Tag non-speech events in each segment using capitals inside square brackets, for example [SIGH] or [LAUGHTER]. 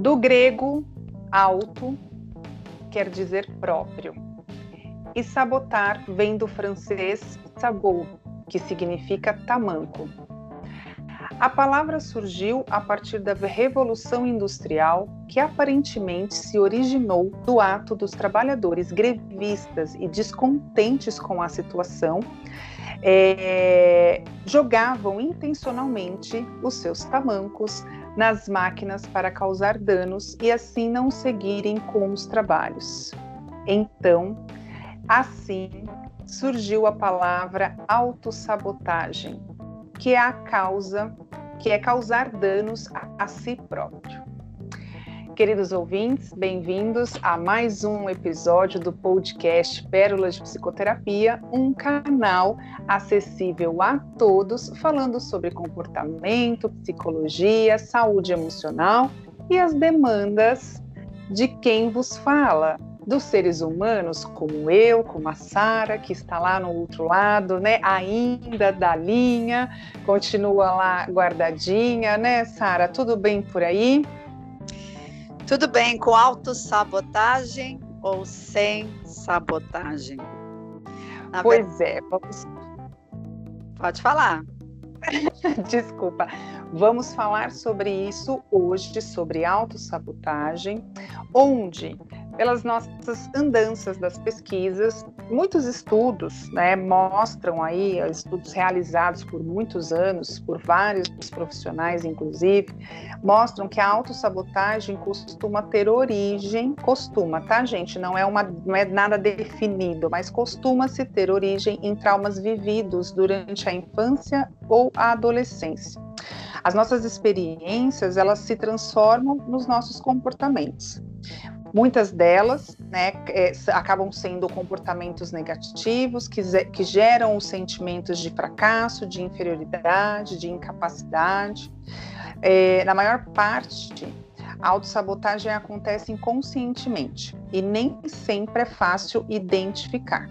Do grego, auto quer dizer próprio. E sabotar vem do francês sabot, que significa tamanco. A palavra surgiu a partir da Revolução Industrial, que aparentemente se originou do ato dos trabalhadores grevistas e descontentes com a situação, é, jogavam intencionalmente os seus tamancos nas máquinas para causar danos e assim não seguirem com os trabalhos. Então, assim surgiu a palavra autossabotagem, que é a causa, que é causar danos a, a si próprio. Queridos ouvintes, bem-vindos a mais um episódio do podcast Pérolas de Psicoterapia, um canal acessível a todos, falando sobre comportamento, psicologia, saúde emocional e as demandas de quem vos fala, dos seres humanos, como eu, como a Sara, que está lá no outro lado, né? Ainda da linha, continua lá guardadinha, né, Sara? Tudo bem por aí? Tudo bem com autossabotagem ou sem sabotagem? Na pois ver... é, vamos. Pode falar. [LAUGHS] [LAUGHS] Desculpa. Vamos falar sobre isso hoje, sobre autossabotagem, onde pelas nossas andanças das pesquisas. Muitos estudos né, mostram aí, estudos realizados por muitos anos, por vários profissionais, inclusive, mostram que a autossabotagem costuma ter origem, costuma, tá, gente? Não é, uma, não é nada definido, mas costuma-se ter origem em traumas vividos durante a infância ou a adolescência. As nossas experiências, elas se transformam nos nossos comportamentos. Muitas delas né, é, acabam sendo comportamentos negativos que, que geram os sentimentos de fracasso, de inferioridade, de incapacidade. É, na maior parte, a autossabotagem acontece inconscientemente e nem sempre é fácil identificar.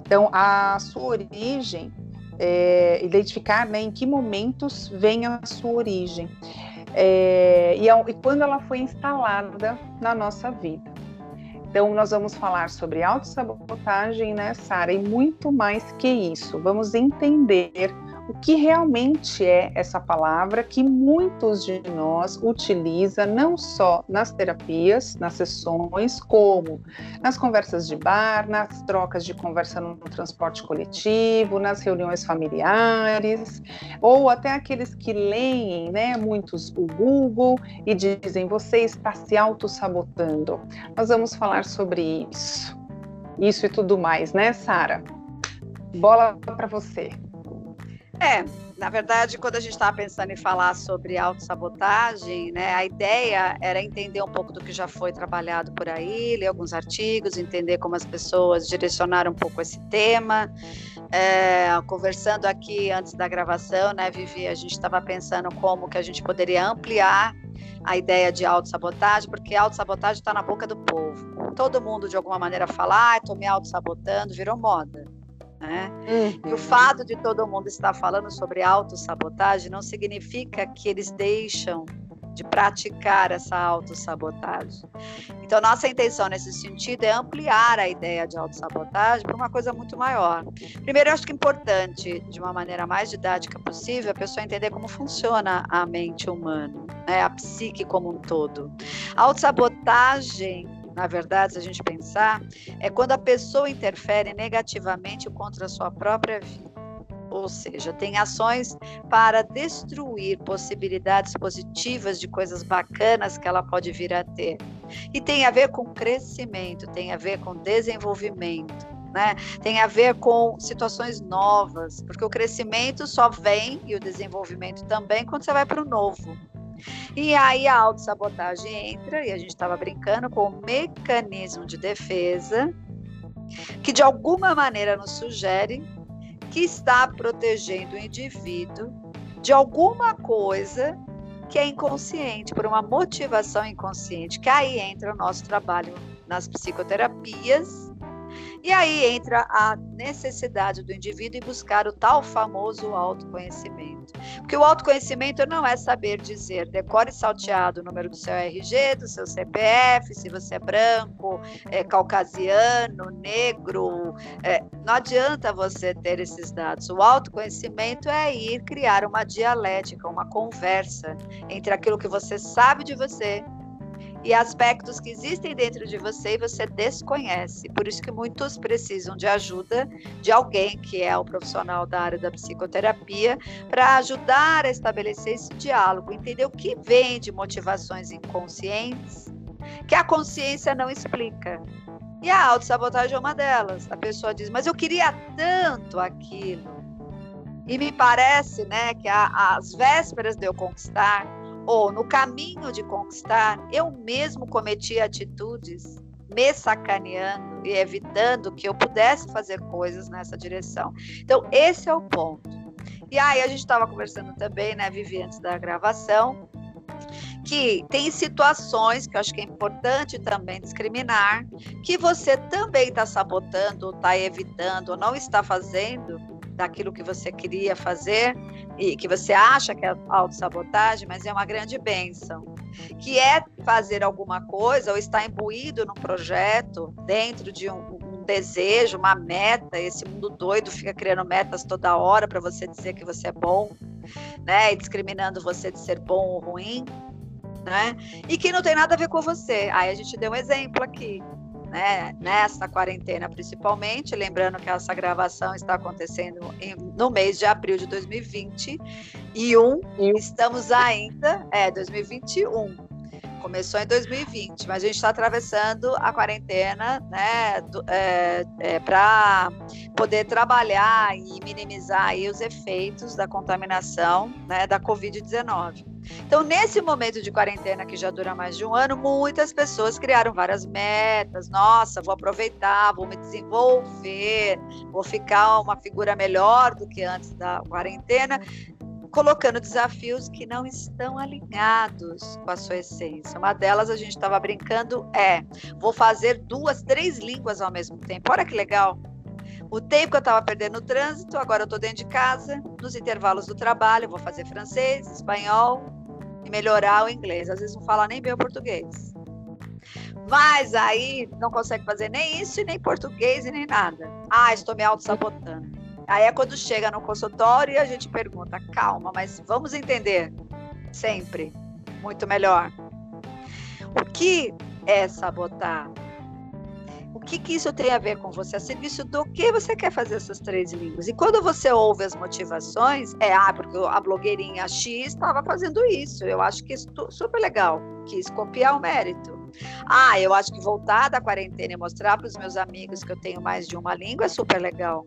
Então, a sua origem, é, identificar né, em que momentos vem a sua origem é, e, e quando ela foi instalada na nossa vida. Então, nós vamos falar sobre autossabotagem, né, Sara? E muito mais que isso. Vamos entender o que realmente é essa palavra que muitos de nós utiliza não só nas terapias, nas sessões, como nas conversas de bar, nas trocas de conversa no transporte coletivo, nas reuniões familiares, ou até aqueles que leem, né, muitos o Google e dizem você está se auto-sabotando. Nós vamos falar sobre isso. Isso e tudo mais, né, Sara? Bola para você. É, na verdade, quando a gente estava pensando em falar sobre autossabotagem, né, a ideia era entender um pouco do que já foi trabalhado por aí, ler alguns artigos, entender como as pessoas direcionaram um pouco esse tema. É, conversando aqui antes da gravação, né, Vivi, a gente estava pensando como que a gente poderia ampliar a ideia de autossabotagem, porque autossabotagem está na boca do povo. Todo mundo, de alguma maneira, fala, ah, estou me autossabotando, virou moda. Né? Uhum. E o fato de todo mundo estar falando sobre autossabotagem não significa que eles deixam de praticar essa autossabotagem. Então, nossa intenção nesse sentido é ampliar a ideia de autossabotagem para uma coisa muito maior. Primeiro, eu acho que é importante, de uma maneira mais didática possível, a pessoa entender como funciona a mente humana, né? a psique como um todo. A autossabotagem na verdade, se a gente pensar, é quando a pessoa interfere negativamente contra a sua própria vida. Ou seja, tem ações para destruir possibilidades positivas de coisas bacanas que ela pode vir a ter. E tem a ver com crescimento, tem a ver com desenvolvimento. Né? Tem a ver com situações novas, porque o crescimento só vem e o desenvolvimento também quando você vai para o novo. E aí a autossabotagem entra, e a gente estava brincando com o mecanismo de defesa, que de alguma maneira nos sugere que está protegendo o indivíduo de alguma coisa que é inconsciente, por uma motivação inconsciente, que aí entra o nosso trabalho nas psicoterapias E aí entra a necessidade do indivíduo em buscar o tal famoso autoconhecimento. Porque o autoconhecimento não é saber dizer, decore salteado o número do seu RG, do seu CPF, se você é branco, é caucasiano, negro. É, não adianta você ter esses dados. O autoconhecimento é ir criar uma dialética, uma conversa entre aquilo que você sabe de você e aspectos que existem dentro de você e você desconhece. Por isso que muitos precisam de ajuda de alguém que é o profissional da área da psicoterapia para ajudar a estabelecer esse diálogo, entender o que vem de motivações inconscientes que a consciência não explica. E a autossabotagem é uma delas. A pessoa diz, mas eu queria tanto aquilo. E me parece né, que às vésperas de eu conquistar, ou no caminho de conquistar, eu mesmo cometi atitudes me sacaneando e evitando que eu pudesse fazer coisas nessa direção. Então, esse é o ponto. E aí, a gente estava conversando também, né, Vivi, antes da gravação, que tem situações que eu acho que é importante também discriminar, que você também está sabotando, está evitando, ou não está fazendo daquilo que você queria fazer e que você acha que é autossabotagem, mas é uma grande bênção, que é fazer alguma coisa ou estar imbuído num projeto dentro de um, um desejo, uma meta, esse mundo doido fica criando metas toda hora para você dizer que você é bom, né, e discriminando você de ser bom ou ruim, né, e que não tem nada a ver com você. Aí a gente deu um exemplo aqui, né, nessa quarentena principalmente, lembrando que essa gravação está acontecendo em, no mês de abril de 2020 e um, estamos ainda, é, 2021. Começou em 2020, mas a gente está atravessando a quarentena, né, é, é, para poder trabalhar e minimizar os efeitos da contaminação, né, da Covid-19. Então, nesse momento de quarentena que já dura mais de um ano, muitas pessoas criaram várias metas. Nossa, vou aproveitar, vou me desenvolver, vou ficar uma figura melhor do que antes da quarentena colocando desafios que não estão alinhados com a sua essência. Uma delas a gente estava brincando é: vou fazer duas, três línguas ao mesmo tempo. Olha que legal. O tempo que eu estava perdendo no trânsito, agora eu estou dentro de casa, nos intervalos do trabalho, vou fazer francês, espanhol e melhorar o inglês. Às vezes não fala nem bem o português. Mas aí não consegue fazer nem isso, nem português e nem nada. Ah, estou me auto-sabotando. Aí é quando chega no consultório e a gente pergunta: calma, mas vamos entender sempre muito melhor. O que é sabotar? O que, que isso tem a ver com você? A serviço do que você quer fazer essas três línguas? E quando você ouve as motivações, é ah, porque a blogueirinha X estava fazendo isso. Eu acho que isso super legal. Quis copiar o mérito. Ah, eu acho que voltar da quarentena e mostrar para os meus amigos que eu tenho mais de uma língua é super legal.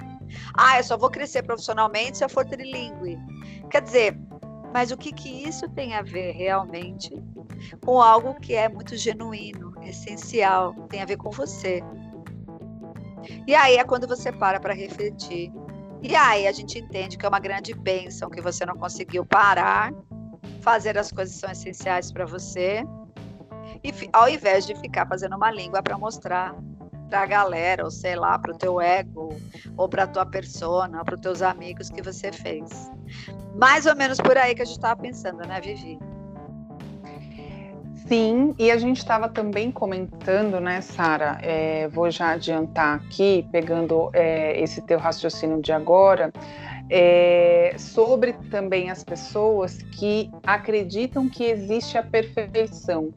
Ah, eu só vou crescer profissionalmente se eu for trilingue. Quer dizer, mas o que, que isso tem a ver realmente com algo que é muito genuíno, essencial, tem a ver com você? E aí é quando você para para refletir. E aí a gente entende que é uma grande bênção que você não conseguiu parar, fazer as coisas que são essenciais para você, e ao invés de ficar fazendo uma língua para mostrar para a galera, ou sei lá, para o teu ego, ou para a tua persona, para os teus amigos que você fez. Mais ou menos por aí que a gente estava pensando, né, Vivi? Sim, e a gente estava também comentando, né, Sara? É, vou já adiantar aqui, pegando é, esse teu raciocínio de agora, é, sobre também as pessoas que acreditam que existe a perfeição.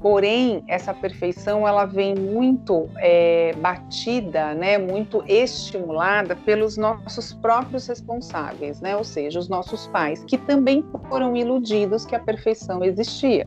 Porém, essa perfeição ela vem muito é, batida, né, muito estimulada pelos nossos próprios responsáveis, né, ou seja, os nossos pais, que também foram iludidos que a perfeição existia,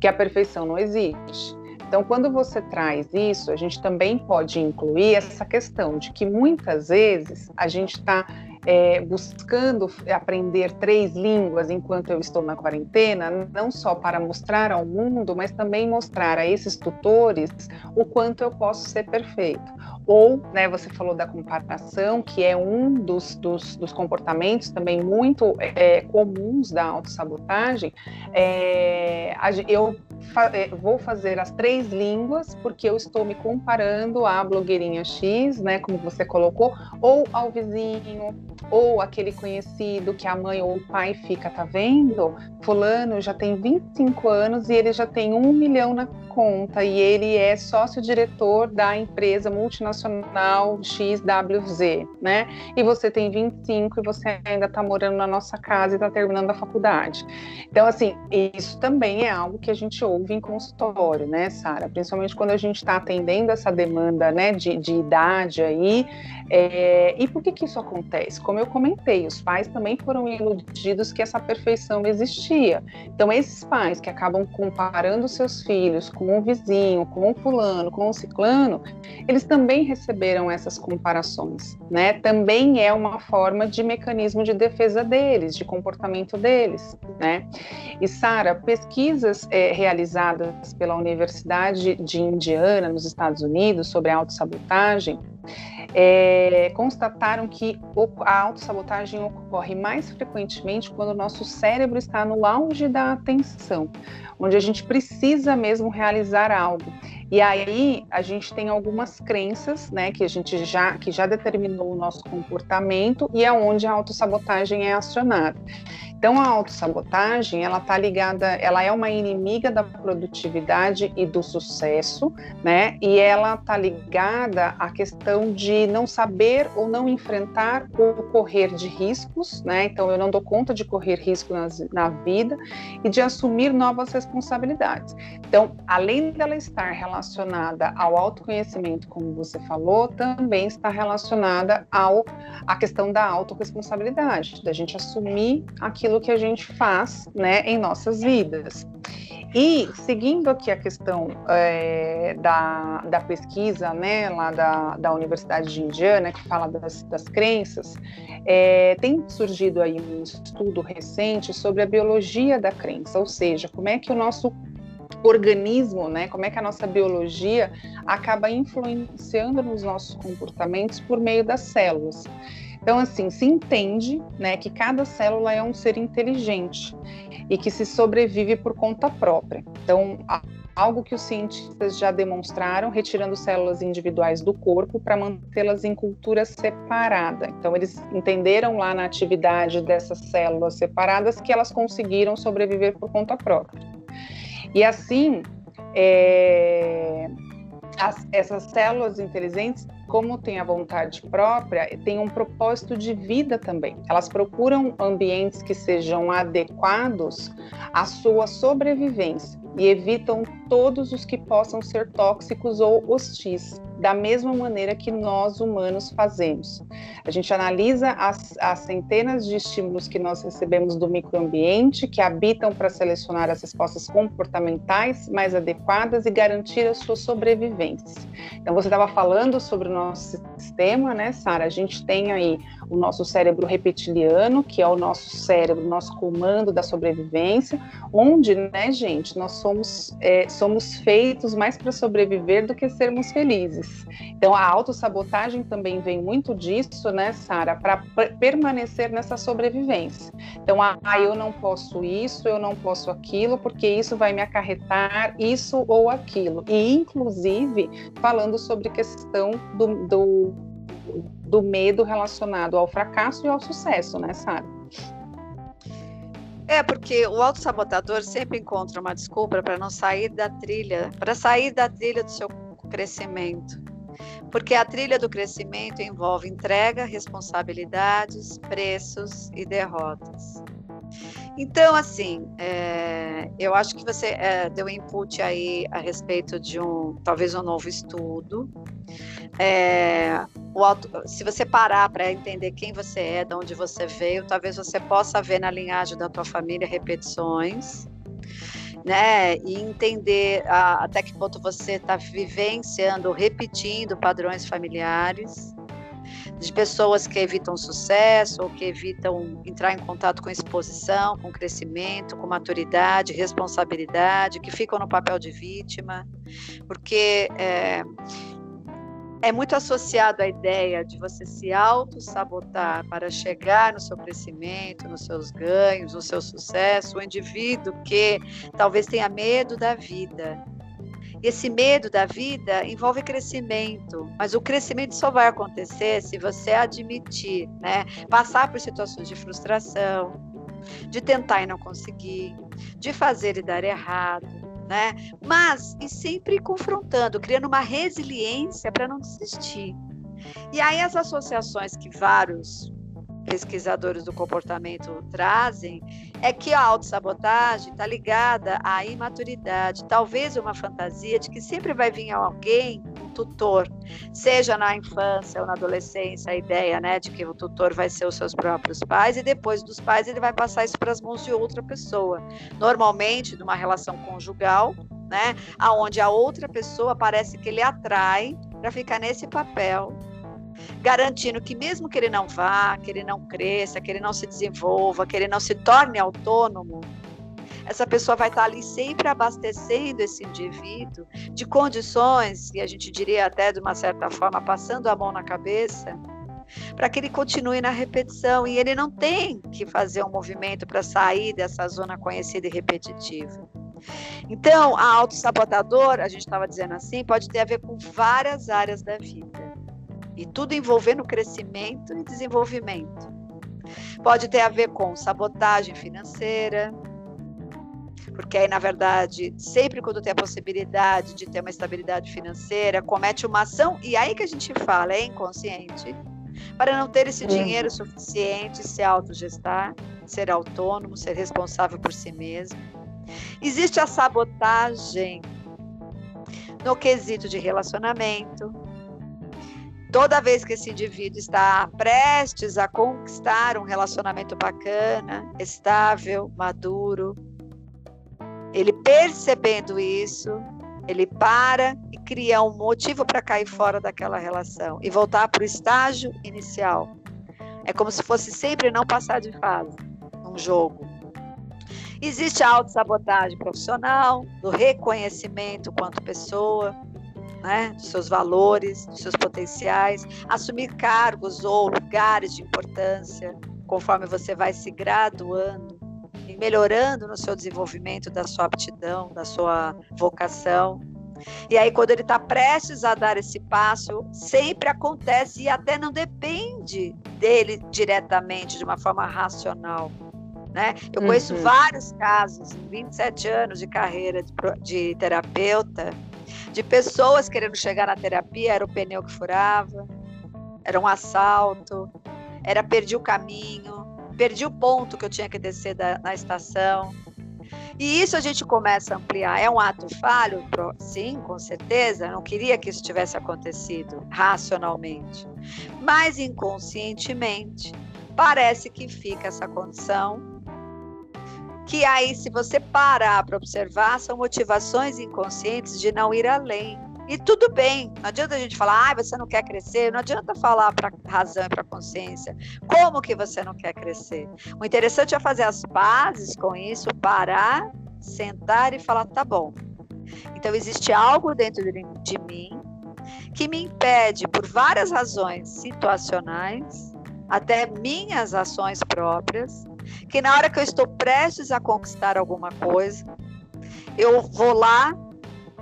que a perfeição não existe. Então, quando você traz isso, a gente também pode incluir essa questão de que muitas vezes a gente está é, buscando aprender três línguas enquanto eu estou na quarentena, não só para mostrar ao mundo, mas também mostrar a esses tutores o quanto eu posso ser perfeito. Ou, né, você falou da comparação, que é um dos, dos, dos comportamentos também muito é, comuns da autossabotagem. É, eu fa é, vou fazer as três línguas porque eu estou me comparando à blogueirinha X, né, como você colocou, ou ao vizinho, ou aquele conhecido que a mãe ou o pai fica, tá vendo? Fulano já tem 25 anos e ele já tem um milhão na conta e ele é sócio-diretor da empresa multinacional XWZ, né? E você tem 25 e você ainda está morando na nossa casa e está terminando a faculdade. Então, assim, isso também é algo que a gente ouve em consultório, né, Sara? Principalmente quando a gente está atendendo essa demanda, né, de, de idade aí. É, e por que que isso acontece? Como eu comentei, os pais também foram iludidos que essa perfeição existia. Então, esses pais que acabam comparando seus filhos com um vizinho, com um fulano, com um ciclano, eles também receberam essas comparações, né? Também é uma forma de mecanismo de defesa deles, de comportamento deles, né? E Sara, pesquisas é, realizadas pela Universidade de Indiana, nos Estados Unidos, sobre autossabotagem, é, constataram que a autossabotagem ocorre mais frequentemente quando o nosso cérebro está no auge da atenção, onde a gente precisa mesmo realizar algo. E aí a gente tem algumas crenças, né, que a gente já que já determinou o nosso comportamento e é onde a autossabotagem é acionada. Então a autossabotagem, ela tá ligada, ela é uma inimiga da produtividade e do sucesso, né? E ela tá ligada à questão de não saber ou não enfrentar ou correr de riscos, né? Então eu não dou conta de correr risco nas, na vida e de assumir novas responsabilidades. Então, além dela estar relacionada ao autoconhecimento, como você falou, também está relacionada ao a questão da autorresponsabilidade, da gente assumir aquilo aquilo que a gente faz né, em nossas vidas. E seguindo aqui a questão é, da, da pesquisa né, lá da, da Universidade de Indiana, que fala das, das crenças, é, tem surgido aí um estudo recente sobre a biologia da crença, ou seja, como é que o nosso organismo, né, como é que a nossa biologia acaba influenciando nos nossos comportamentos por meio das células. Então, assim, se entende né, que cada célula é um ser inteligente e que se sobrevive por conta própria. Então, algo que os cientistas já demonstraram, retirando células individuais do corpo para mantê-las em cultura separada. Então, eles entenderam lá na atividade dessas células separadas que elas conseguiram sobreviver por conta própria. E assim, é, as, essas células inteligentes como tem a vontade própria, tem um propósito de vida também. Elas procuram ambientes que sejam adequados à sua sobrevivência e evitam todos os que possam ser tóxicos ou hostis, da mesma maneira que nós humanos fazemos. A gente analisa as, as centenas de estímulos que nós recebemos do microambiente que habitam para selecionar as respostas comportamentais mais adequadas e garantir a sua sobrevivência. Então, você estava falando sobre o nosso sistema, né, Sara? A gente tem aí o nosso cérebro reptiliano, que é o nosso cérebro, nosso comando da sobrevivência, onde, né, gente, nós somos, é, somos feitos mais para sobreviver do que sermos felizes. Então, a autossabotagem também vem muito disso, né, Sara, para permanecer nessa sobrevivência. Então, ah, eu não posso isso, eu não posso aquilo, porque isso vai me acarretar isso ou aquilo. E, inclusive, falando sobre questão do, do do medo relacionado ao fracasso e ao sucesso, né, Sara? É, porque o autossabotador sempre encontra uma desculpa para não sair da trilha, para sair da trilha do seu crescimento. Porque a trilha do crescimento envolve entrega, responsabilidades, preços e derrotas. Então, assim, é, eu acho que você é, deu input aí a respeito de um, talvez um novo estudo. É, auto, se você parar para entender quem você é, de onde você veio, talvez você possa ver na linhagem da tua família repetições, né? E entender a, até que ponto você está vivenciando, repetindo padrões familiares de pessoas que evitam sucesso ou que evitam entrar em contato com exposição, com crescimento, com maturidade, responsabilidade, que ficam no papel de vítima, porque é, é muito associado à ideia de você se auto-sabotar para chegar no seu crescimento, nos seus ganhos, no seu sucesso, o indivíduo que talvez tenha medo da vida. Esse medo da vida envolve crescimento, mas o crescimento só vai acontecer se você admitir, né? Passar por situações de frustração, de tentar e não conseguir, de fazer e dar errado, né? Mas e sempre confrontando, criando uma resiliência para não desistir. E aí as associações que vários pesquisadores do comportamento trazem é que a autossabotagem está ligada à imaturidade, talvez uma fantasia de que sempre vai vir alguém, um tutor, seja na infância ou na adolescência, a ideia né, de que o tutor vai ser os seus próprios pais e depois dos pais ele vai passar isso para as mãos de outra pessoa, normalmente numa relação conjugal, né, aonde a outra pessoa parece que ele atrai para ficar nesse papel garantindo que mesmo que ele não vá, que ele não cresça, que ele não se desenvolva, que ele não se torne autônomo, essa pessoa vai estar ali sempre abastecendo esse indivíduo de condições, e a gente diria até de uma certa forma, passando a mão na cabeça, para que ele continue na repetição. E ele não tem que fazer um movimento para sair dessa zona conhecida e repetitiva. Então, a autossabotador, a gente estava dizendo assim, pode ter a ver com várias áreas da vida e tudo envolvendo crescimento e desenvolvimento. Pode ter a ver com sabotagem financeira, porque aí, na verdade, sempre quando tem a possibilidade de ter uma estabilidade financeira, comete uma ação, e aí que a gente fala, é inconsciente, para não ter esse dinheiro suficiente, se autogestar, ser autônomo, ser responsável por si mesmo. Existe a sabotagem no quesito de relacionamento, toda vez que esse indivíduo está prestes a conquistar um relacionamento bacana, estável, maduro, ele percebendo isso, ele para e cria um motivo para cair fora daquela relação e voltar para o estágio inicial. É como se fosse sempre não passar de fase num jogo. Existe a autossabotagem profissional, do reconhecimento quanto pessoa, né, dos seus valores, dos seus potenciais, assumir cargos ou lugares de importância, conforme você vai se graduando e melhorando no seu desenvolvimento da sua aptidão, da sua vocação. E aí, quando ele está prestes a dar esse passo, sempre acontece e até não depende dele diretamente, de uma forma racional. Né? Eu conheço uhum. vários casos, em 27 anos de carreira de, de terapeuta, de pessoas querendo chegar na terapia, era o pneu que furava, era um assalto, era perdi o caminho, perdi o ponto que eu tinha que descer da, na estação. E isso a gente começa a ampliar. É um ato falho? Sim, com certeza. Não queria que isso tivesse acontecido racionalmente. Mas inconscientemente, parece que fica essa condição que aí, se você parar para observar, são motivações inconscientes de não ir além. E tudo bem, não adianta a gente falar, ah, você não quer crescer, não adianta falar para razão e para consciência. Como que você não quer crescer? O interessante é fazer as pazes com isso, parar, sentar e falar, tá bom. Então existe algo dentro de, de mim que me impede, por várias razões situacionais, até minhas ações próprias, que na hora que eu estou prestes a conquistar alguma coisa, eu vou lá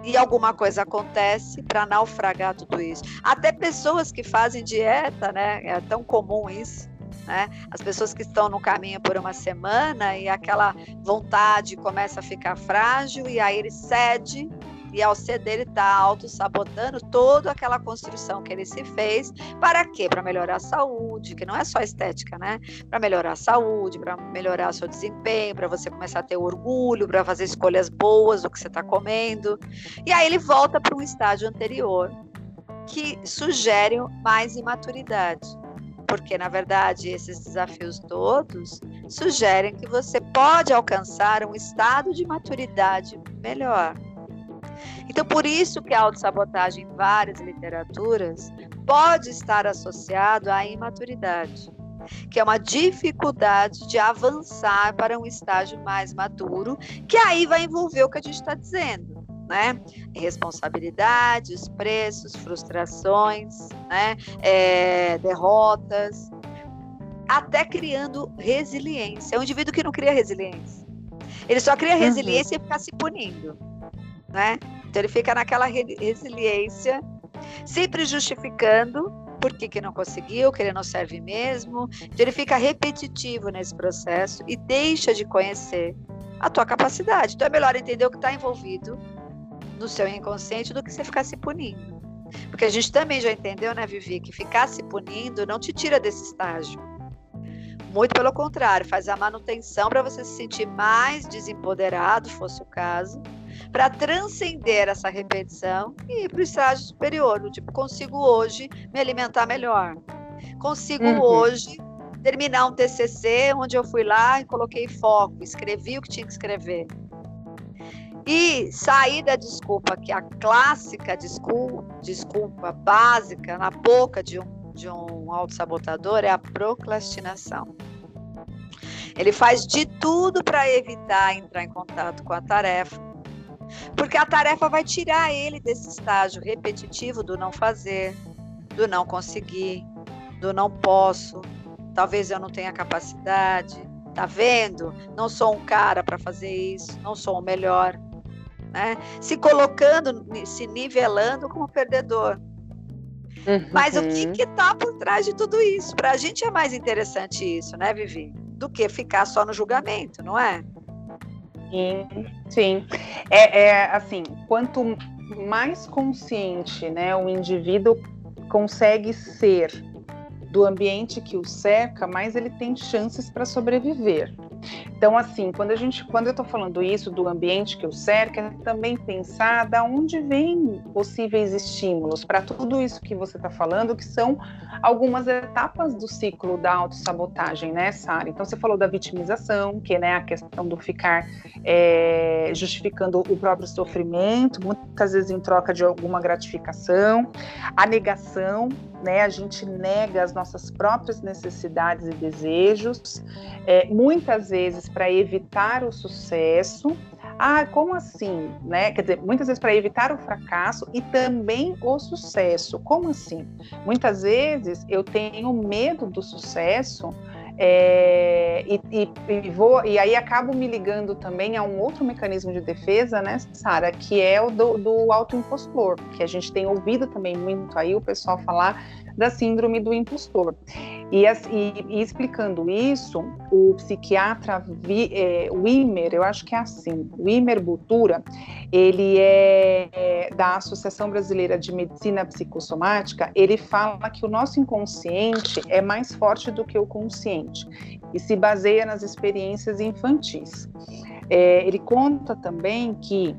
e alguma coisa acontece para naufragar tudo isso. Até pessoas que fazem dieta, né? É tão comum isso. Né? As pessoas que estão no caminho por uma semana e aquela vontade começa a ficar frágil e aí ele cede e ao ceder, ele está auto-sabotando toda aquela construção que ele se fez. Para quê? Para melhorar a saúde, que não é só estética, né? Para melhorar a saúde, para melhorar o seu desempenho, para você começar a ter orgulho, para fazer escolhas boas do que você está comendo. E aí ele volta para um estágio anterior, que sugere mais imaturidade. Porque, na verdade, esses desafios todos sugerem que você pode alcançar um estado de maturidade melhor. Então, por isso que a autossabotagem em várias literaturas pode estar associado à imaturidade, que é uma dificuldade de avançar para um estágio mais maduro, que aí vai envolver o que a gente está dizendo. né? Responsabilidades, preços, frustrações, né? É, derrotas, até criando resiliência. É um indivíduo que não cria resiliência. Ele só cria uhum. resiliência uhum. e ficar se punindo, né? Então ele fica naquela resiliência, sempre justificando por que, que não conseguiu, que ele não serve mesmo. Então ele fica repetitivo nesse processo e deixa de conhecer a tua capacidade. Então é melhor entender o que está envolvido no seu inconsciente do que você ficar se punindo. Porque a gente também já entendeu, né, Vivi, que ficar se punindo não te tira desse estágio. Muito pelo contrário, faz a manutenção para você se sentir mais desempoderado, fosse o caso, para transcender essa repetição e ir para o estágio superior, tipo, consigo hoje me alimentar melhor. Consigo uhum. hoje terminar um TCC onde eu fui lá e coloquei foco, escrevi o que tinha que escrever. E sair da desculpa, que é a clássica desculpa, desculpa básica na boca de um de um autossabotador é a procrastinação. Ele faz de tudo para evitar entrar em contato com a tarefa, porque a tarefa vai tirar ele desse estágio repetitivo do não fazer, do não conseguir, do não posso, talvez eu não tenha capacidade, tá vendo? Não sou um cara para fazer isso, não sou o melhor, né? Se colocando, se nivelando como perdedor. Uhum. Mas o que está por trás de tudo isso? Para a gente é mais interessante isso, né, Vivi? Do que ficar só no julgamento, não é? Sim, sim. É, é assim, quanto mais consciente né, o indivíduo consegue ser do ambiente que o cerca, mais ele tem chances para sobreviver. Então, assim, quando a gente, quando eu estou falando isso do ambiente que o cerca, é também pensar da onde vêm possíveis estímulos para tudo isso que você está falando, que são algumas etapas do ciclo da autossabotagem, né, Sara? Então, você falou da vitimização, que é né, a questão do ficar é, justificando o próprio sofrimento, muitas vezes em troca de alguma gratificação, a negação, né? A gente nega as nossas próprias necessidades e desejos, é, muitas vezes para evitar o sucesso. Ah, como assim? Né? Quer dizer, muitas vezes para evitar o fracasso e também o sucesso. Como assim? Muitas vezes eu tenho medo do sucesso é, e, e, e, vou, e aí acabo me ligando também a um outro mecanismo de defesa, né, Sara, que é o do, do autoimpostor, que a gente tem ouvido também muito aí o pessoal falar da síndrome do impostor. E, e, e explicando isso, o psiquiatra Vi, é, Wimmer, eu acho que é assim, Wimmer Butura, ele é, é da Associação Brasileira de Medicina Psicossomática, ele fala que o nosso inconsciente é mais forte do que o consciente e se baseia nas experiências infantis. É, ele conta também que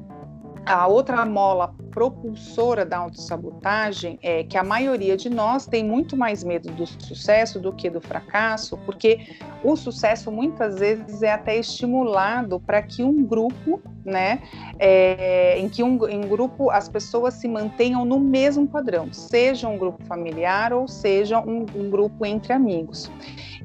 a outra mola propulsora da autossabotagem é que a maioria de nós tem muito mais medo do sucesso do que do fracasso, porque o sucesso muitas vezes é até estimulado para que um grupo, né, é, em que um, em grupo as pessoas se mantenham no mesmo padrão, seja um grupo familiar ou seja um, um grupo entre amigos.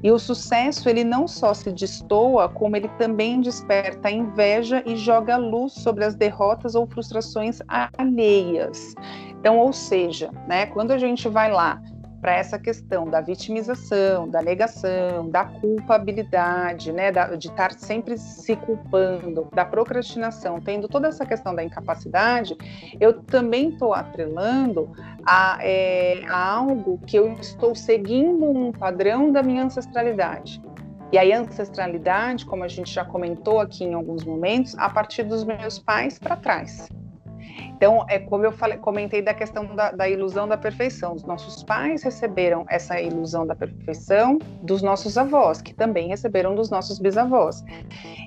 E o sucesso, ele não só se destoa, como ele também desperta inveja e joga luz sobre as derrotas ou frustrações alheias. Então, ou seja, né, quando a gente vai lá para essa questão da vitimização, da negação, da culpabilidade, né, da, de estar sempre se culpando, da procrastinação, tendo toda essa questão da incapacidade, eu também estou atrelando a, é, a algo que eu estou seguindo um padrão da minha ancestralidade. E aí, ancestralidade, como a gente já comentou aqui em alguns momentos, a partir dos meus pais para trás. Então, é como eu falei, comentei da questão da, da, ilusão da perfeição. Os nossos pais receberam essa ilusão da perfeição dos nossos avós, que também receberam dos nossos bisavós.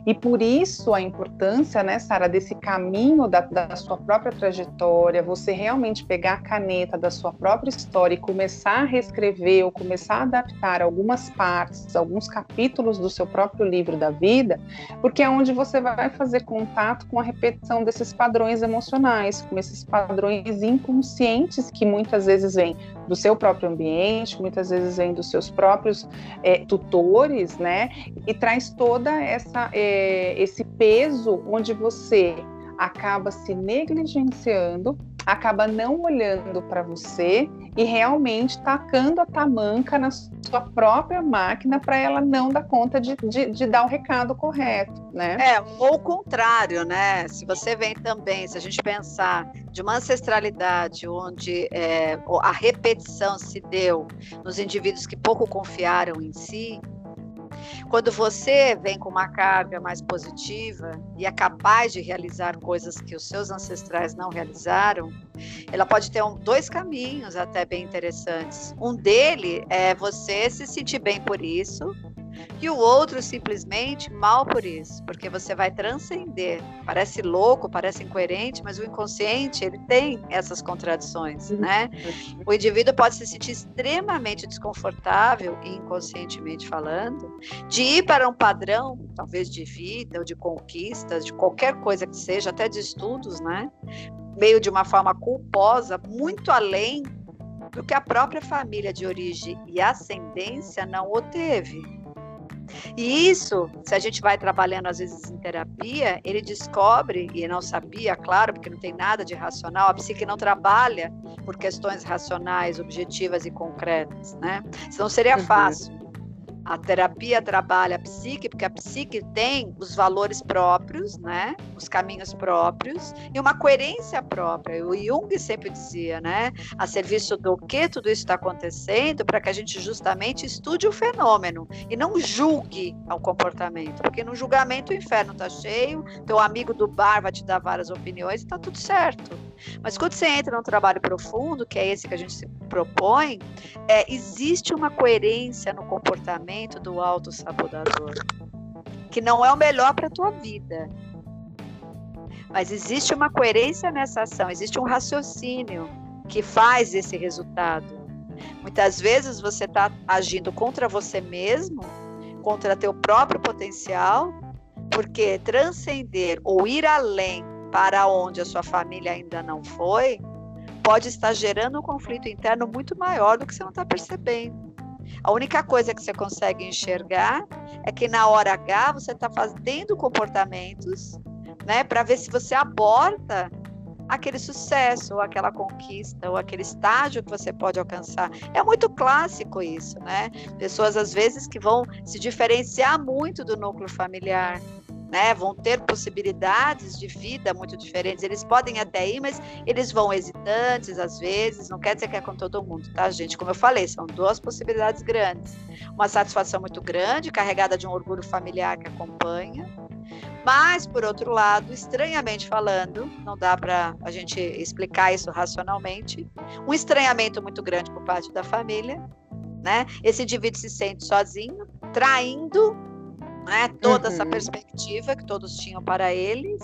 E por isso a importância, né, Sara, desse caminho da, da sua própria trajetória, você realmente pegar a caneta da sua própria história e começar a reescrever ou começar a adaptar algumas partes, alguns capítulos do seu próprio livro da vida, porque é onde você vai fazer contato com a repetição desses padrões emocionais com esses padrões inconscientes que muitas vezes vêm do seu próprio ambiente, muitas vezes vêm dos seus próprios é, tutores, né? E traz toda essa é, esse peso onde você acaba se negligenciando, acaba não olhando para você e realmente tacando a tamanca na sua própria máquina para ela não dar conta de, de, de, dar o recado correto, né? É, ou o contrário, né? Se você vem também, se a gente pensar de uma ancestralidade onde é, a repetição se deu nos indivíduos que pouco confiaram em si, quando você vem com uma carga mais positiva e é capaz de realizar coisas que os seus ancestrais não realizaram, ela pode ter um, dois caminhos até bem interessantes. Um dele é você se sentir bem por isso e o outro simplesmente mal por isso, porque você vai transcender. Parece louco, parece incoerente, mas o inconsciente ele tem essas contradições, uhum. né? O indivíduo pode se sentir extremamente desconfortável, inconscientemente falando, de ir para um padrão, talvez de vida ou de conquistas, de qualquer coisa que seja, até de estudos, né? Meio de uma forma culposa, muito além do que a própria família de origem e ascendência não o teve. E isso, se a gente vai trabalhando às vezes em terapia, ele descobre, e não sabia, claro, porque não tem nada de racional, a psique não trabalha por questões racionais, objetivas e concretas, né? Senão seria uhum. fácil. A terapia trabalha a psique, porque a psique tem os valores próprios, né? Os caminhos próprios e uma coerência própria. O Jung sempre dizia, né? A serviço do que tudo isso está acontecendo, para que a gente justamente estude o fenômeno e não julgue o comportamento, porque no julgamento o inferno está cheio, teu amigo do bar vai te dar várias opiniões e está tudo certo. Mas quando você entra num trabalho profundo, que é esse que a gente se propõe, é, existe uma coerência no comportamento do autossabotador, que não é o melhor para a tua vida. Mas existe uma coerência nessa ação, existe um raciocínio que faz esse resultado. Muitas vezes você está agindo contra você mesmo, contra teu próprio potencial, porque transcender ou ir além para onde a sua família ainda não foi, pode estar gerando um conflito interno muito maior do que você não está percebendo. A única coisa que você consegue enxergar é que na hora H você está fazendo comportamentos, né, para ver se você aborta aquele sucesso, ou aquela conquista, ou aquele estágio que você pode alcançar. É muito clássico isso, né? Pessoas às vezes que vão se diferenciar muito do núcleo familiar, né, vão ter possibilidades de vida muito diferentes. Eles podem até ir, mas eles vão hesitantes às vezes. Não quer dizer que é com todo mundo, tá, gente? Como eu falei, são duas possibilidades grandes. Uma satisfação muito grande, carregada de um orgulho familiar que acompanha. Mas, por outro lado, estranhamente falando, não dá para a gente explicar isso racionalmente, um estranhamento muito grande por parte da família, né? Esse indivíduo se sente sozinho, traindo né? Toda uhum. essa perspectiva que todos tinham para eles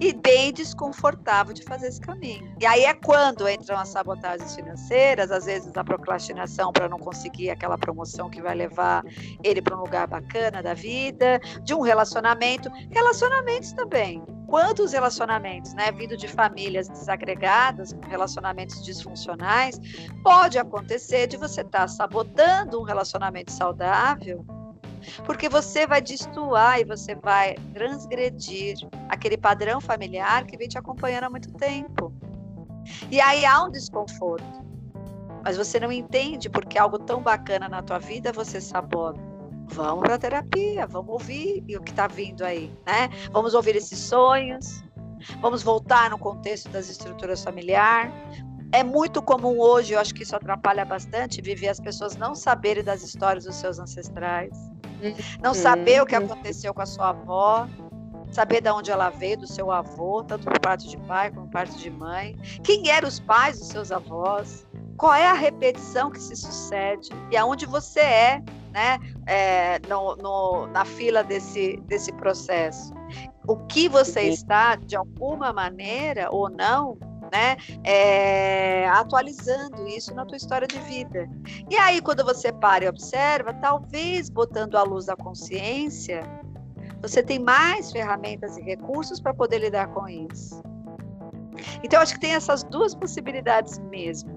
e bem desconfortável de fazer esse caminho. E aí é quando entram as sabotagens financeiras, às vezes a procrastinação para não conseguir aquela promoção que vai levar ele para um lugar bacana da vida, de um relacionamento, relacionamentos também. Quantos relacionamentos, né, vindo de famílias desagregadas, relacionamentos disfuncionais, pode acontecer de você estar tá sabotando um relacionamento saudável porque você vai destoar e você vai transgredir aquele padrão familiar que vem te acompanhando há muito tempo. E aí há um desconforto. Mas você não entende porque algo tão bacana na tua vida você sabota. Vamos para terapia, vamos ouvir o que está vindo aí, né? Vamos ouvir esses sonhos, vamos voltar no contexto das estruturas familiares. É muito comum hoje, eu acho que isso atrapalha bastante, viver as pessoas não saberem das histórias dos seus ancestrais não saber o que aconteceu com a sua avó, saber de onde ela veio, do seu avô, tanto por parte de pai como por parte de mãe, quem eram os pais dos seus avós, qual é a repetição que se sucede? E aonde você é, né, é, no, no, na fila desse, desse processo. O que você está, de alguma maneira ou não, né? É, atualizando isso na tua história de vida. E aí, quando você para e observa, talvez botando a luz da consciência, você tem mais ferramentas e recursos para poder lidar com isso. Então, acho que tem essas duas possibilidades mesmo.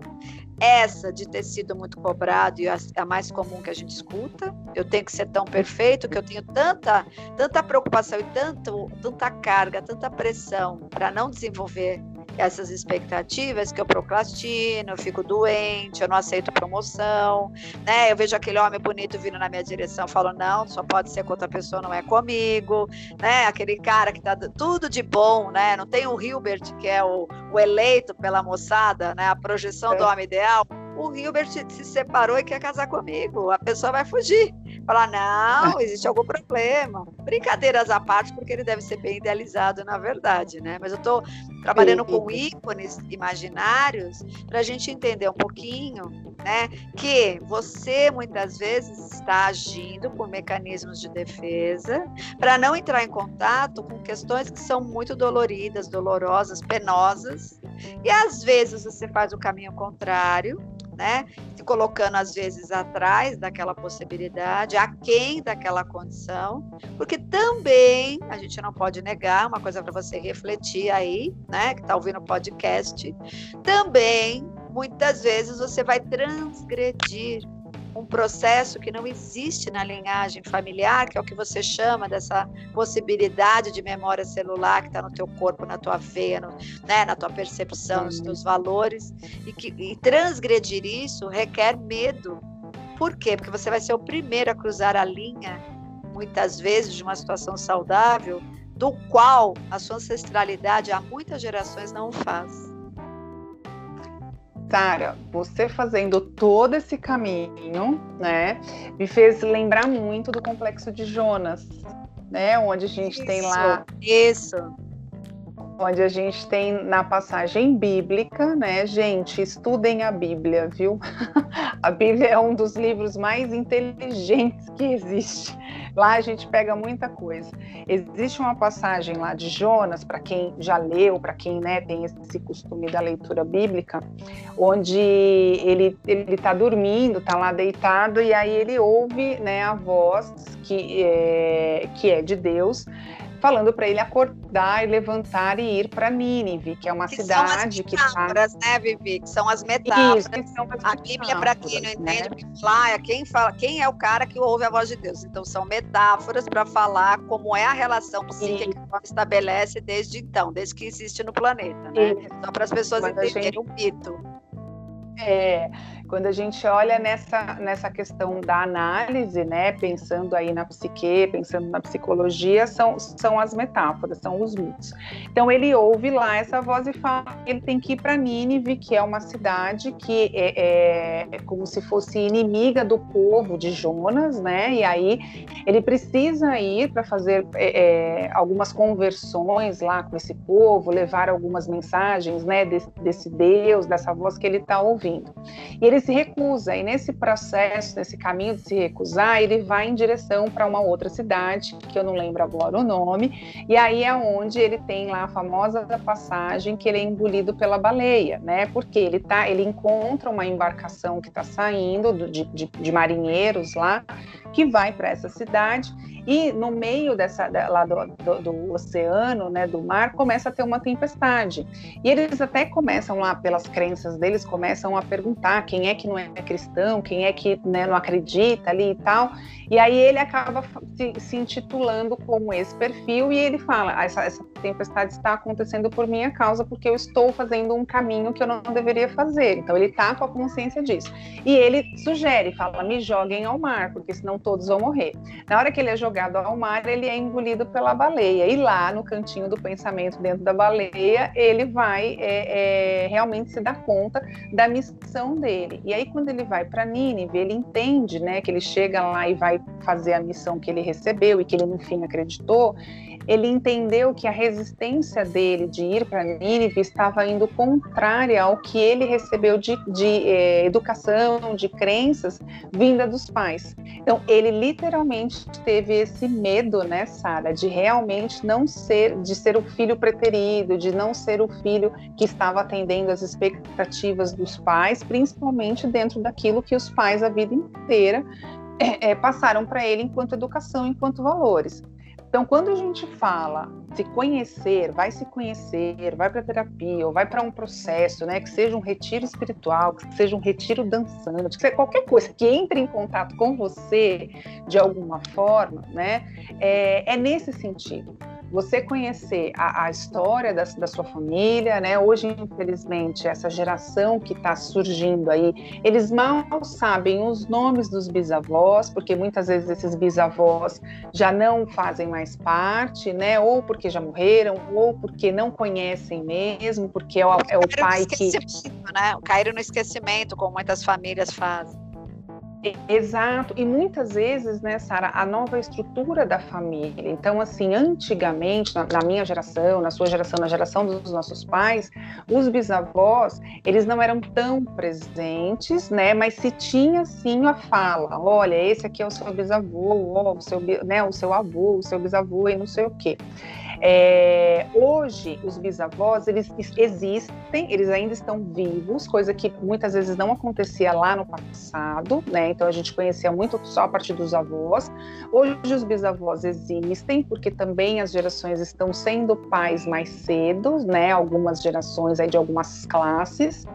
essa de ter sido muito cobrado e a, mais comum que a gente escuta. Eu tenho que ser tão perfeito que eu tenho tanta, tanta preocupação e tanto, tanta carga, tanta pressão para não desenvolver essas expectativas que eu procrastino, eu fico doente, eu não aceito promoção, né? Eu vejo aquele homem bonito vindo na minha direção, falo não, só pode ser com outra pessoa, não é comigo, né? Aquele cara que tá tudo de bom, né? Não tem o Hilbert que é o, o eleito pela moçada, né? A projeção é. do homem ideal o Hilbert se separou e quer casar comigo. A pessoa vai fugir. Falar, não, [LAUGHS] existe algum problema. Brincadeiras à parte, porque ele deve ser bem idealizado, na verdade, né? Mas eu estou trabalhando com ícones imaginários para a gente entender um pouquinho, né? Que você muitas vezes está agindo por mecanismos de defesa para não entrar em contato com questões que são muito doloridas, dolorosas, penosas. E às vezes você faz o caminho contrário né? Se colocando às vezes atrás daquela possibilidade, aquém daquela condição, porque também a gente não pode negar uma coisa para você refletir aí, né? Que está ouvindo o podcast, também muitas vezes você vai transgredir um processo que não existe na linhagem familiar, que é o que você chama dessa possibilidade de memória celular que está no teu corpo, na tua veia, no, né, na tua percepção, nos teus valores, e, que, e transgredir isso requer medo. Por quê? Porque você vai ser o primeiro a cruzar a linha, muitas vezes, de uma situação saudável, do qual a sua ancestralidade há muitas gerações não o faz. Você fazendo todo esse caminho, né, me fez lembrar muito do complexo de Jonas, né, onde a gente isso, tem lá isso onde a gente tem na passagem bíblica, né, gente, estudem a Bíblia, viu? [LAUGHS] a Bíblia é um dos livros mais inteligentes que existe. Lá a gente pega muita coisa. Existe uma passagem lá de Jonas, para quem já leu, para quem né, tem esse costume da leitura bíblica, onde ele ele está dormindo, está lá deitado e aí ele ouve né, a voz que é, que é de Deus falando para ele acordar e levantar e ir para Nínive, que é uma que cidade que está. né, Vivi? Que são as metáforas. Isso, são as a Bíblia, para quem não né? entende, né? falar, é quem, fala, quem é o cara que ouve a voz de Deus. Então, são metáforas para falar como é a relação psíquica que que estabelece desde então, desde que existe no planeta, né? Então, para as pessoas Quando entenderem gente... o mito. É, quando a gente olha nessa, nessa questão da análise, né, pensando aí na psique, pensando na psicologia, são, são as metáforas, são os mitos. Então ele ouve lá essa voz e fala ele tem que ir para Nínive, que é uma cidade que é, é, como se fosse inimiga do povo de Jonas, né? E aí ele precisa ir para fazer é, é, algumas conversões lá com esse povo, levar algumas mensagens, né, desse, desse Deus, dessa voz que ele está ouvindo. E ele ele se recusa, e nesse processo, nesse caminho de se recusar, ele vai em direção para uma outra cidade, que eu não lembro agora o nome, e aí é onde ele tem lá a famosa passagem que ele é engolido pela baleia, né? Porque ele tá, ele encontra uma embarcação que está saindo de, de, de marinheiros lá, que vai para essa cidade e no meio dessa lá do, do, do, oceano, né, do mar, começa a ter uma tempestade. E eles até começam lá, pelas crenças deles, começam a perguntar quem é que não é cristão, quem é que né, não acredita ali e tal. E aí ele acaba se, se intitulando como esse perfil e ele fala: ah, essa, essa tempestade está acontecendo por minha causa porque eu estou fazendo um caminho que eu não deveria fazer. Então ele está com a consciência disso. E ele sugere, fala: me joguem ao mar, porque senão todos vão morrer. Na hora que ele é jogado jogado ao mar, ele é engolido pela baleia. E lá, no cantinho do pensamento, dentro da baleia, ele vai é, é, realmente se dar conta da missão dele. E aí, quando ele vai para Nínive, ele entende né, que ele chega lá e vai fazer a missão que ele recebeu e que ele, enfim, acreditou ele entendeu que a resistência dele de ir para Nínive estava indo contrária ao que ele recebeu de, de eh, educação, de crenças vinda dos pais. Então, ele literalmente teve esse medo, né, Sara, de realmente não ser, de ser o filho preterido, de não ser o filho que estava atendendo às expectativas dos pais, principalmente dentro daquilo que os pais a vida inteira é, é, passaram para ele enquanto educação, enquanto valores. Então, quando a gente fala se conhecer, vai se conhecer, vai para terapia ou vai para um processo, né, que seja um retiro espiritual, que seja um retiro dançante, que seja qualquer coisa que entre em contato com você de alguma forma, né, é, é nesse sentido você conhecer a, a história da, da, sua família, né? Hoje, infelizmente, essa geração que está surgindo aí, eles mal sabem os nomes dos bisavós, porque muitas vezes esses bisavós já não fazem mais parte, né? Ou porque já morreram, ou porque não conhecem mesmo, porque é o, é o pai que. Né? Caíram no esquecimento, como muitas famílias fazem. Exato, e muitas vezes, né, Sara, a nova estrutura da família. Então, assim, antigamente, na, na, minha geração, na sua geração, na geração dos nossos pais, os bisavós, eles não eram tão presentes, né, mas se tinha sim a fala: olha, esse aqui é o seu bisavô, ó, o seu, né, o seu avô, o seu bisavô e não sei o quê. É, hoje, os bisavós, eles existem, eles ainda estão vivos, coisa que muitas vezes não acontecia lá no passado, né? Então a gente conhecia muito só a partir dos avós. Hoje os bisavós existem, porque também as gerações estão sendo pais mais cedo, né? Algumas gerações aí de algumas classes.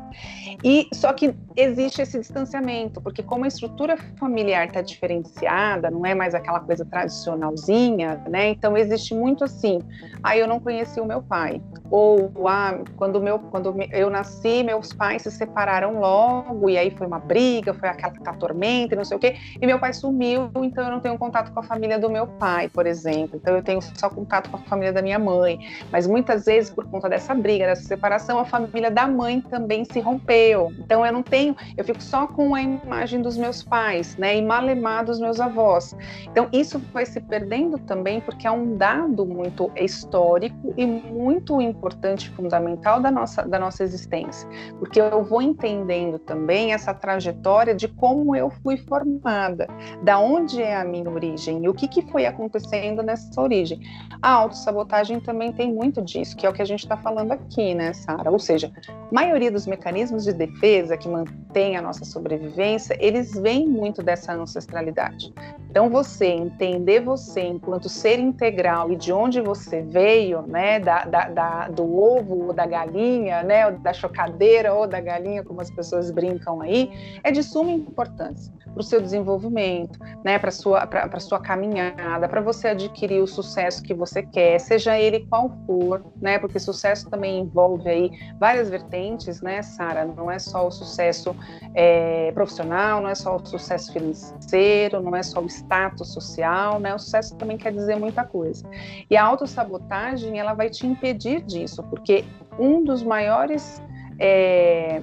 E só que existe esse distanciamento, porque como a estrutura familiar está diferenciada, não é mais aquela coisa tradicionalzinha, né? Então existe muito assim, ah, eu não conheci o meu pai, ou ah, quando meu quando eu nasci, meus pais se separaram logo e aí foi uma briga, foi aquela tormenta, não sei o quê, e meu pai sumiu, então eu não tenho contato com a família do meu pai, por exemplo. Então eu tenho só contato com a família da minha mãe, mas muitas vezes por conta dessa briga, dessa separação, a família da mãe também se rompeu então eu não tenho, eu fico só com a imagem dos meus pais, né? E malemar dos meus avós. Então isso vai se perdendo também porque é um dado muito histórico e muito importante, fundamental da nossa, da nossa existência. Porque eu vou entendendo também essa trajetória de como eu fui formada, da onde é a minha origem e o que, que foi acontecendo nessa origem. A autossabotagem também tem muito disso, que é o que a gente está falando aqui, né, Sara? Ou seja, a maioria dos mecanismos de defesa que mantém a nossa sobrevivência, eles vêm muito dessa ancestralidade. Então, você entender você enquanto ser integral e de onde você veio, né, da, da, da, do ovo ou da galinha, né, da chocadeira ou da galinha, como as pessoas brincam aí, é de suma importância para o seu desenvolvimento, né, para sua para sua caminhada, para você adquirir o sucesso que você quer, seja ele qual for, né, porque sucesso também envolve aí várias vertentes, né, Sara, não é só o sucesso é, profissional, não é só o sucesso financeiro, não é só o status social, né, o sucesso também quer dizer muita coisa. E a autossabotagem, ela vai te impedir disso, porque um dos maiores é,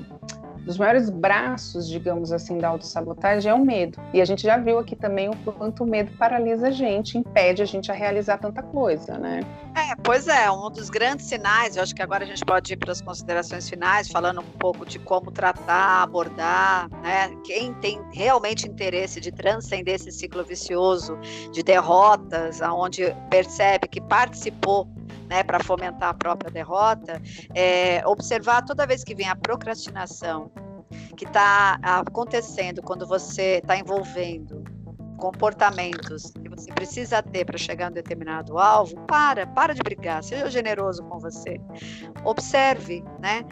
dos maiores braços, digamos assim, da autossabotagem é o medo. E a gente já viu aqui também o quanto o medo paralisa a gente, impede a gente a realizar tanta coisa, né? É, pois é, um dos grandes sinais, eu acho que agora a gente pode ir para as considerações finais, falando um pouco de como tratar, abordar, né? Quem tem realmente interesse de transcender esse ciclo vicioso de derrotas, aonde percebe que participou né, para fomentar a própria derrota, é, observar toda vez que vem a procrastinação que está acontecendo quando você está envolvendo comportamentos que você precisa ter para chegar a um determinado alvo, para, para de brigar, seja generoso com você. Observe, né?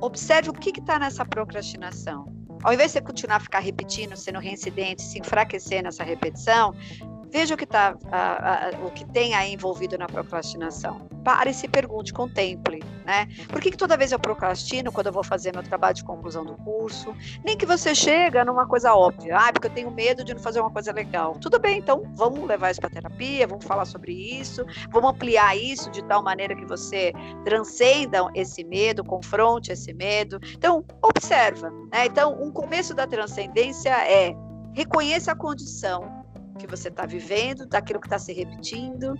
Observe o que está nessa procrastinação. Ao invés de você continuar a ficar repetindo, sendo reincidente, se enfraquecer nessa repetição, Veja o que, tá, a, a, o que tem aí envolvido na procrastinação. Pare e se pergunte, contemple. Né? Por que, que toda vez eu procrastino quando eu vou fazer meu trabalho de conclusão do curso? Nem que você chega numa coisa óbvia. Ah, porque eu tenho medo de não fazer uma coisa legal. Tudo bem, então vamos levar isso para terapia, vamos falar sobre isso, vamos ampliar isso de tal maneira que você transcenda esse medo, confronte esse medo. Então, observa. Né? Então, um começo da transcendência é reconheça a condição que você está vivendo, daquilo que está se repetindo.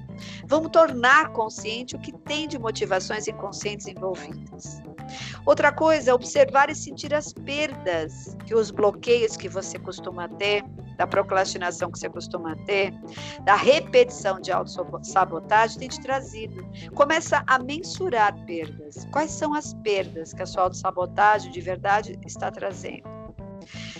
Vamos tornar consciente o que tem de motivações inconscientes envolvidas. Outra coisa é observar e sentir as perdas que os bloqueios que você costuma ter, da procrastinação que você costuma ter, da repetição de autossabotagem tem te trazido. Começa a mensurar perdas. Quais são as perdas que a sua autossabotagem de verdade está trazendo?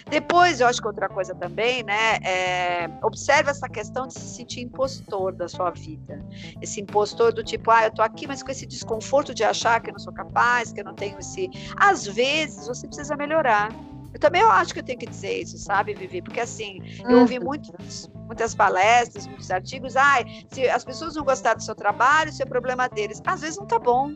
Depois, eu acho que outra coisa também, né? É, observe essa questão de se sentir impostor da sua vida. Esse impostor do tipo, ah, eu tô aqui, mas com esse desconforto de achar que eu não sou capaz, que eu não tenho esse. Às vezes, você precisa melhorar. Eu também eu acho que eu tenho que dizer isso, sabe, Vivi? Porque assim, eu ouvi uhum. muitos, muitas palestras, muitos artigos, ai, ah, se as pessoas não gostarem do seu trabalho, isso é problema deles. Às vezes não tá bom.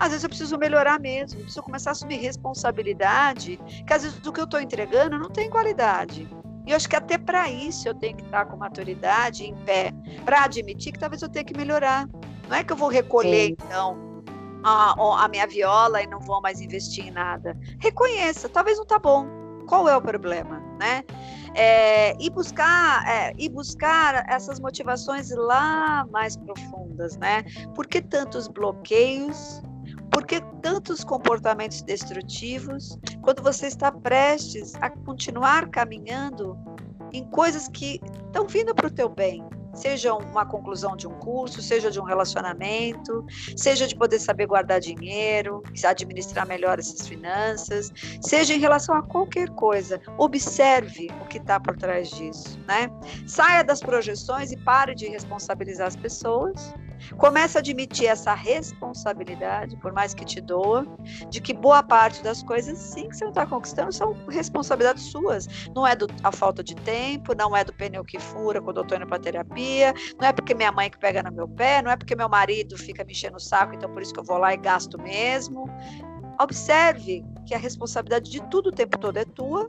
Às vezes eu preciso melhorar mesmo, eu preciso começar a assumir responsabilidade, que às vezes do que eu estou entregando não tem qualidade. E eu acho que até para isso eu tenho que estar com maturidade em pé, para admitir que talvez eu tenha que melhorar. Não é que eu vou recolher, Sim. então, a, a, minha viola e não vou mais investir em nada. Reconheça, talvez não tá bom. Qual é o problema, né? É, e buscar é, e buscar essas motivações lá mais profundas, né? Por que tantos bloqueios por que tantos comportamentos destrutivos quando você está prestes a continuar caminhando em coisas que estão vindo para o teu bem? Seja uma conclusão de um curso, seja de um relacionamento, seja de poder saber guardar dinheiro, administrar melhor essas finanças, seja em relação a qualquer coisa. Observe o que está por trás disso, né? Saia das projeções e pare de responsabilizar as pessoas Começa a admitir essa responsabilidade, por mais que te doa, de que boa parte das coisas, sim, que você não está conquistando, são responsabilidades suas. Não é do, a falta de tempo, não é do pneu que fura quando eu estou indo para terapia, não é porque minha mãe que pega no meu pé, não é porque meu marido fica me enchendo o saco, então por isso que eu vou lá e gasto mesmo. Observe que a responsabilidade de tudo o tempo todo é tua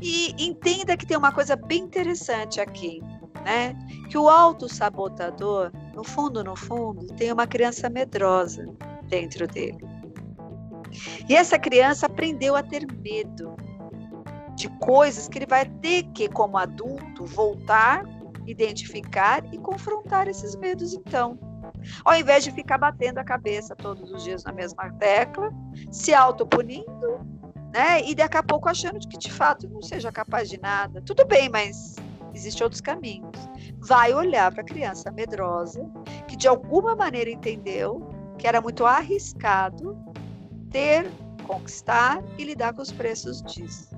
e entenda que tem uma coisa bem interessante aqui né? Que o autossabotador, no fundo, no fundo, tem uma criança medrosa dentro dele. E essa criança aprendeu a ter medo de coisas que ele vai ter que, como adulto, voltar, identificar e confrontar esses medos, então. Ao invés de ficar batendo a cabeça todos os dias na mesma tecla, se autopunindo, né? E daqui a pouco achando que de fato não seja capaz de nada. Tudo bem, mas Existem outros caminhos. Vai olhar para a criança medrosa, que de alguma maneira entendeu que era muito arriscado ter, conquistar e lidar com os preços disso.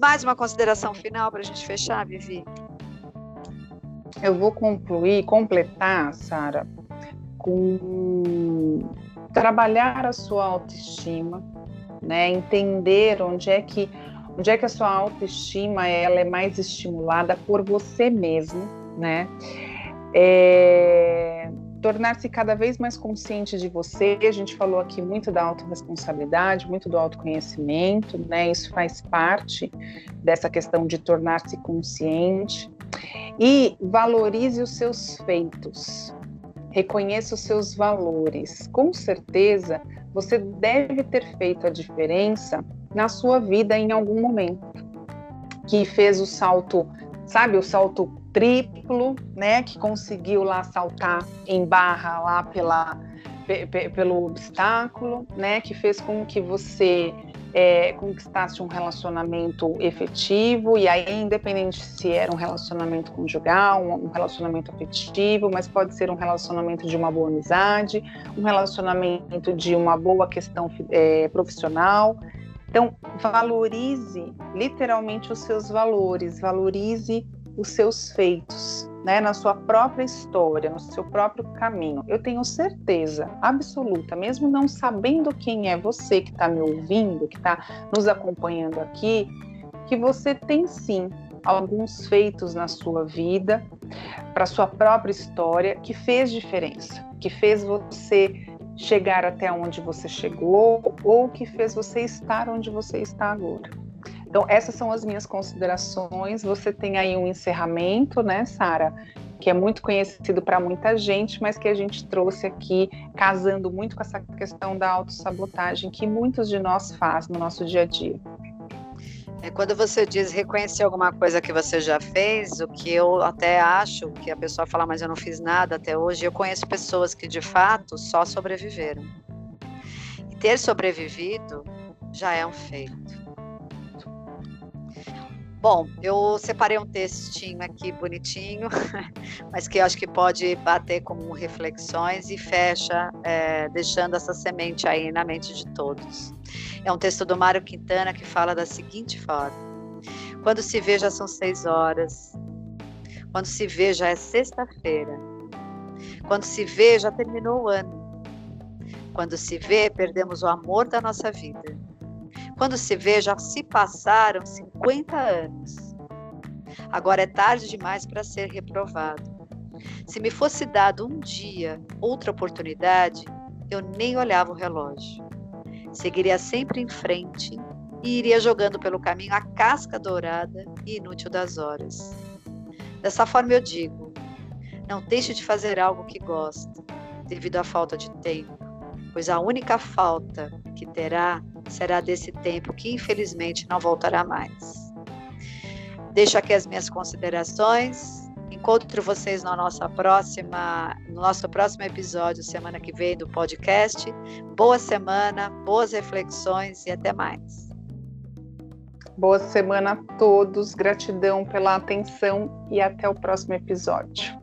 Mais uma consideração final para a gente fechar, Vivi? Eu vou concluir, completar, Sara, com trabalhar a sua autoestima, né? entender onde é que Onde é que a sua autoestima ela é mais estimulada por você mesmo, né? É, tornar-se cada vez mais consciente de você. A gente falou aqui muito da autorresponsabilidade, muito do autoconhecimento, né? Isso faz parte dessa questão de tornar-se consciente. E valorize os seus feitos. Reconheça os seus valores. Com certeza, você deve ter feito a diferença na sua vida em algum momento, que fez o salto, sabe, o salto triplo, né, que conseguiu lá saltar em barra lá pela pelo obstáculo, né, que fez com que você é, conquistasse um relacionamento efetivo, e aí, independente se era um relacionamento conjugal, um, relacionamento afetivo, mas pode ser um relacionamento de uma boa amizade, um relacionamento de uma boa questão é, profissional, então, valorize literalmente os seus valores, valorize os seus feitos, né, na sua própria história, no seu próprio caminho. Eu tenho certeza absoluta, mesmo não sabendo quem é você que está me ouvindo, que está nos acompanhando aqui, que você tem sim alguns feitos na sua vida, para sua própria história, que fez diferença, que fez você chegar até onde você chegou ou que fez você estar onde você está agora. Então, essas são as minhas considerações. Você tem aí um encerramento, né, Sara? Que é muito conhecido para muita gente, mas que a gente trouxe aqui, casando muito com essa questão da autossabotagem que muitos de nós faz no nosso dia a dia. É quando você diz reconhecer alguma coisa que você já fez, o que eu até acho que a pessoa fala, mas eu não fiz nada até hoje, eu conheço pessoas que de fato só sobreviveram. E ter sobrevivido já é um feito. Bom, eu separei um textinho aqui bonitinho, [LAUGHS] mas que eu acho que pode bater como reflexões e fecha, é, deixando essa semente aí na mente de todos. É um texto do Mário Quintana que fala da seguinte forma: Quando se vê já são seis horas, quando se vê já é sexta-feira, quando se vê já terminou o ano, quando se vê perdemos o amor da nossa vida quando se vê, já se passaram 50 anos. Agora é tarde demais para ser reprovado. Se me fosse dado um dia, outra oportunidade, eu nem olhava o relógio. Seguiria sempre em frente e iria jogando pelo caminho a casca dourada e inútil das horas. Dessa forma eu digo: não deixe de fazer algo que gosta, devido à falta de tempo, pois a única falta que terá será desse tempo que infelizmente não voltará mais. Deixo aqui as minhas considerações. Encontro vocês na nossa próxima, no nosso próximo episódio, semana que vem, do podcast. Boa semana, boas reflexões e até mais. Boa semana a todos, gratidão pela atenção e até o próximo episódio.